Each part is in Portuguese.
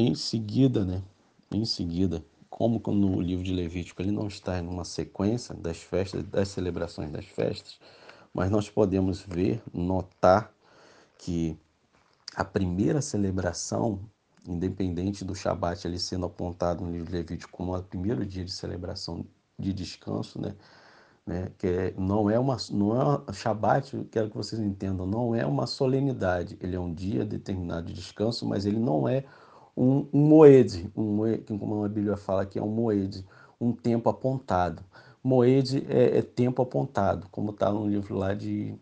em seguida, né? Em seguida, como no livro de Levítico ele não está em uma sequência das festas, das celebrações das festas, mas nós podemos ver, notar que a primeira celebração, independente do Shabat ali sendo apontado no livro de Levítico como o primeiro dia de celebração de descanso, né? né? Que é, não é uma, não é Shabat, quero que vocês entendam, não é uma solenidade. Ele é um dia determinado de descanso, mas ele não é um, um um como a Bíblia fala que é um moed, um tempo apontado. Moed é, é tempo apontado, como está no livro lá de,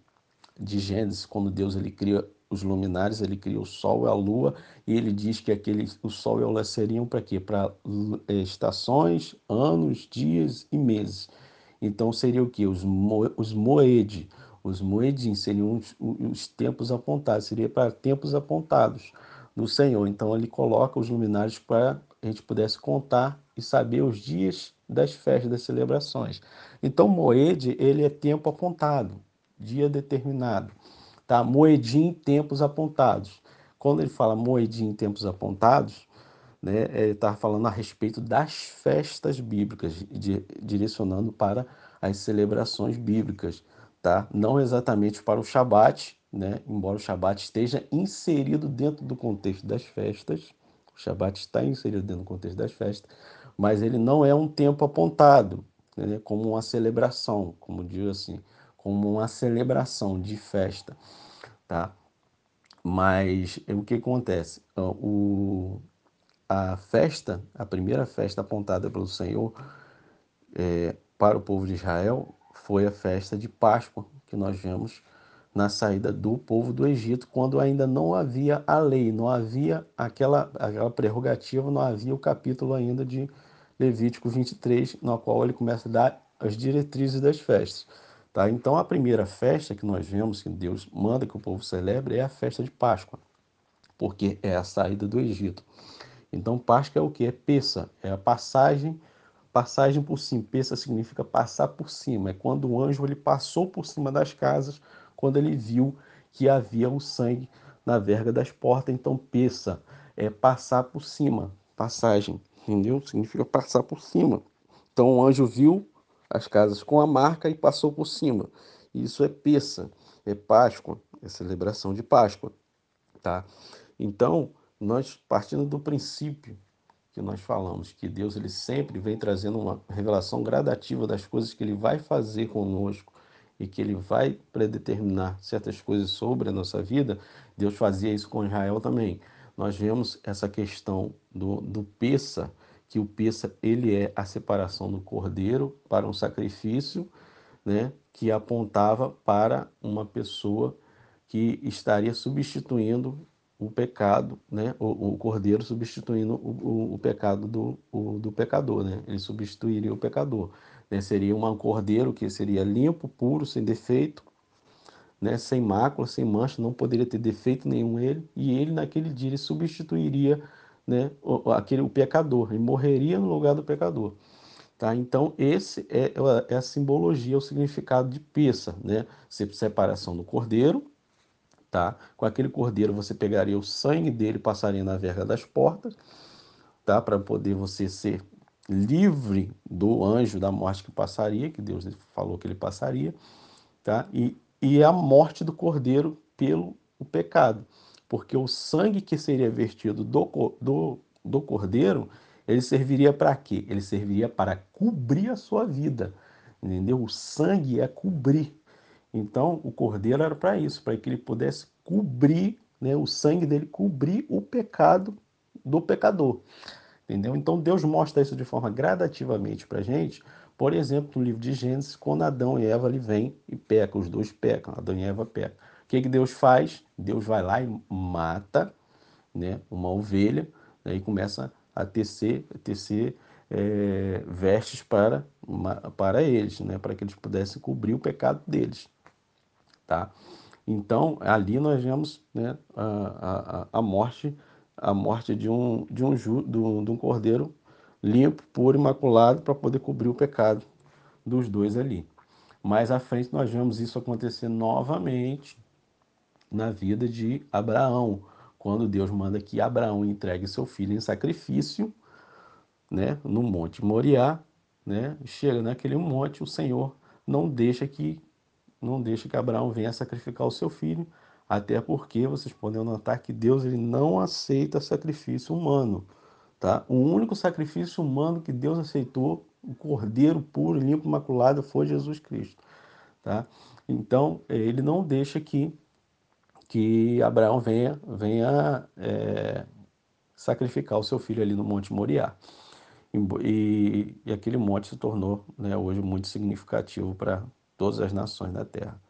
de Gênesis, quando Deus ele cria os luminares, ele cria o sol e a lua, e ele diz que aquele, o sol e a lua seriam para quê? Para é, estações, anos, dias e meses. Então seria o que? Os, mo, os moed, os moedim seriam os, os tempos apontados, seria para tempos apontados do Senhor. Então ele coloca os luminares para a gente pudesse contar e saber os dias das festas, das celebrações. Então moed, ele é tempo apontado, dia determinado tá? Moedim tempos apontados. Quando ele fala moedim tempos apontados, né, ele está falando a respeito das festas bíblicas, de, direcionando para as celebrações bíblicas, tá? Não exatamente para o Shabat, né? Embora o Shabat esteja inserido dentro do contexto das festas, o Shabat está inserido dentro do contexto das festas, mas ele não é um tempo apontado, né? Como uma celebração, como diz assim, como uma celebração de festa, tá? Mas o que acontece? O, a festa, a primeira festa apontada pelo Senhor é, para o povo de Israel foi a festa de Páscoa, que nós vemos na saída do povo do Egito, quando ainda não havia a lei, não havia aquela, aquela prerrogativa, não havia o capítulo ainda de Levítico 23, no qual ele começa a dar as diretrizes das festas. Tá? Então, a primeira festa que nós vemos que Deus manda que o povo celebre é a festa de Páscoa, porque é a saída do Egito. Então, Páscoa é o que? É peça, é a passagem, passagem por cima. Peça significa passar por cima. É quando o anjo ele passou por cima das casas, quando ele viu que havia o sangue na verga das portas. Então, peça é passar por cima, passagem, entendeu? Significa passar por cima. Então, o anjo viu as casas com a marca e passou por cima. Isso é peça, é Páscoa, é celebração de Páscoa, tá? Então, nós partindo do princípio que nós falamos, que Deus ele sempre vem trazendo uma revelação gradativa das coisas que ele vai fazer conosco e que ele vai predeterminar certas coisas sobre a nossa vida, Deus fazia isso com Israel também. Nós vemos essa questão do, do peça, que o peça ele é a separação do cordeiro para um sacrifício, né, que apontava para uma pessoa que estaria substituindo o pecado, né, o, o cordeiro substituindo o, o, o pecado do, o, do pecador, né, ele substituiria o pecador, né, seria um cordeiro que seria limpo, puro, sem defeito, né, sem mácula, sem mancha, não poderia ter defeito nenhum ele, e ele naquele dia ele substituiria né, o, aquele, o pecador, e morreria no lugar do pecador. Tá? Então, esse é, é a simbologia, o significado de peça, né? Separação do cordeiro, tá? Com aquele cordeiro você pegaria o sangue dele, passaria na verga das portas, tá? Para poder você ser livre do anjo da morte que passaria, que Deus falou que ele passaria, tá? E, e a morte do cordeiro pelo o pecado porque o sangue que seria vertido do, do, do cordeiro, ele serviria para quê? Ele serviria para cobrir a sua vida, entendeu? O sangue é cobrir. Então, o cordeiro era para isso, para que ele pudesse cobrir, né, o sangue dele cobrir o pecado do pecador. Entendeu? Então, Deus mostra isso de forma gradativamente para a gente. Por exemplo, no livro de Gênesis, quando Adão e Eva ali vêm e pecam, os dois pecam, Adão e Eva pecam que, que Deus faz? Deus vai lá e mata né, uma ovelha né, e começa a tecer, tecer é, vestes para, para eles, né, para que eles pudessem cobrir o pecado deles. Tá? Então, ali nós vemos né, a, a, a morte a morte de um, de um, ju, de um cordeiro limpo, puro, imaculado, para poder cobrir o pecado dos dois ali. Mais à frente nós vemos isso acontecer novamente na vida de Abraão, quando Deus manda que Abraão entregue seu filho em sacrifício, né, no Monte Moriá, né, chega naquele monte, o Senhor não deixa que não deixa que Abraão venha sacrificar o seu filho, até porque vocês podem notar que Deus ele não aceita sacrifício humano, tá? O único sacrifício humano que Deus aceitou, o cordeiro puro, limpo, imaculado, foi Jesus Cristo, tá? Então ele não deixa que que Abraão venha venha é, sacrificar o seu filho ali no Monte Moriá. E, e, aquele monte se tornou né, hoje muito significativo para todas as nações da Terra.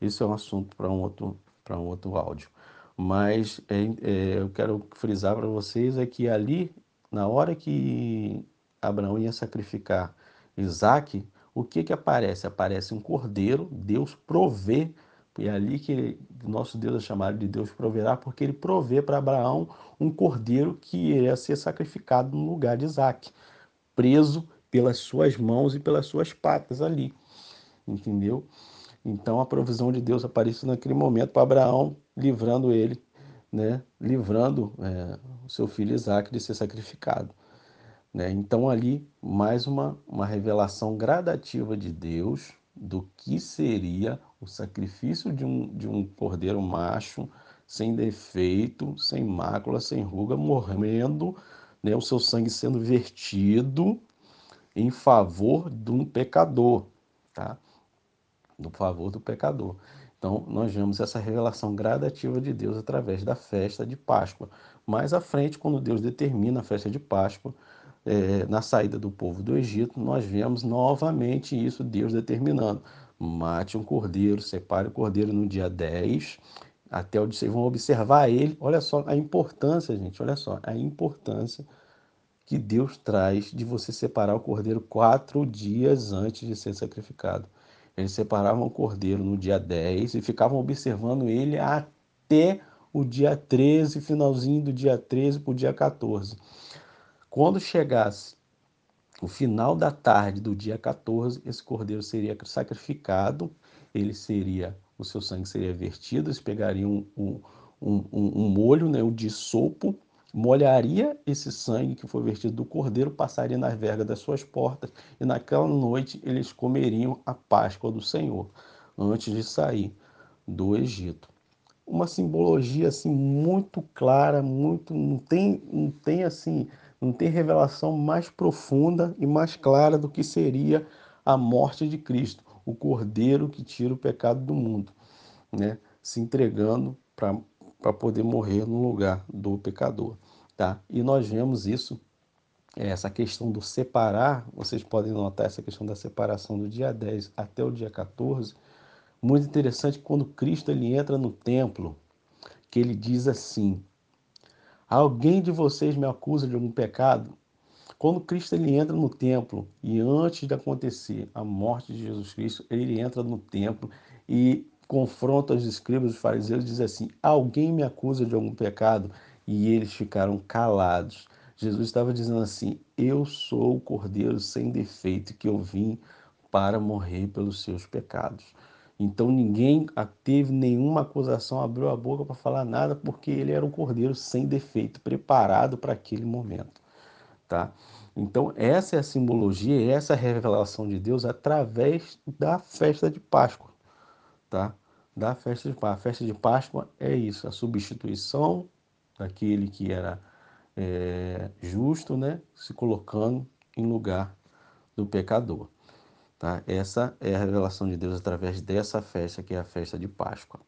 Isso é um assunto para um outro, para um outro áudio. Mas é, é, eu quero frisar para vocês é que ali, na hora que Abraão ia sacrificar Isaac, o que que aparece? Aparece um cordeiro, Deus provê, e é ali que nosso Deus é chamado de Deus proverá, porque ele provê para Abraão um cordeiro que iria ser sacrificado no lugar de Isaac, preso pelas suas mãos e pelas suas patas ali entendeu? Então a provisão de Deus apareceu naquele momento para Abraão, livrando ele, né? livrando é, o seu filho Isaac de ser sacrificado. Né? Então ali mais uma, uma revelação gradativa de Deus do que seria o sacrifício de um, de um cordeiro macho, sem defeito, sem mácula, sem ruga, morrendo, né? o seu sangue sendo vertido em favor de um pecador. Tá? Do favor do pecador. Então, nós vemos essa revelação gradativa de Deus através da festa de Páscoa. Mais à frente, quando Deus determina a festa de Páscoa, é, na saída do povo do Egito, nós vemos novamente isso, Deus determinando. Mate um cordeiro, separe o cordeiro no dia 10, até o. Vocês vão observar ele. Olha só a importância, gente, olha só, a importância que Deus traz de você separar o cordeiro quatro dias antes de ser sacrificado. Eles separavam o cordeiro no dia 10 e ficavam observando ele até o dia 13, finalzinho do dia 13 para o dia 14. Quando chegasse o final da tarde do dia 14, esse cordeiro seria sacrificado, ele seria, o seu sangue seria vertido, eles pegariam um, um, um, um molho, né, o de sopo, molharia esse sangue que foi vertido do cordeiro, passaria nas vergas das suas portas, e naquela noite eles comeriam a Páscoa do Senhor, antes de sair do Egito. Uma simbologia assim muito clara, muito não tem, não tem assim, não tem revelação mais profunda e mais clara do que seria a morte de Cristo, o cordeiro que tira o pecado do mundo, né? Se entregando para para poder morrer no lugar do pecador, tá? E nós vemos isso, essa questão do separar, vocês podem notar essa questão da separação do dia 10 até o dia 14, muito interessante quando Cristo ele entra no templo, que ele diz assim: Alguém de vocês me acusa de algum pecado? Quando Cristo ele entra no templo e antes de acontecer a morte de Jesus Cristo, ele entra no templo e confronta os escribas e fariseus e diz assim: Alguém me acusa de algum pecado? E eles ficaram calados. Jesus estava dizendo assim: Eu sou o cordeiro sem defeito que eu vim para morrer pelos seus pecados. Então ninguém teve nenhuma acusação, abriu a boca para falar nada, porque ele era um cordeiro sem defeito, preparado para aquele momento, tá? Então essa é a simbologia, essa é a revelação de Deus através da festa de Páscoa tá? Da festa de Páscoa. A festa de Páscoa é isso, a substituição daquele que era é, justo, né? se colocando em lugar do pecador. Tá? Essa é a revelação de Deus através dessa festa, que é a festa de Páscoa.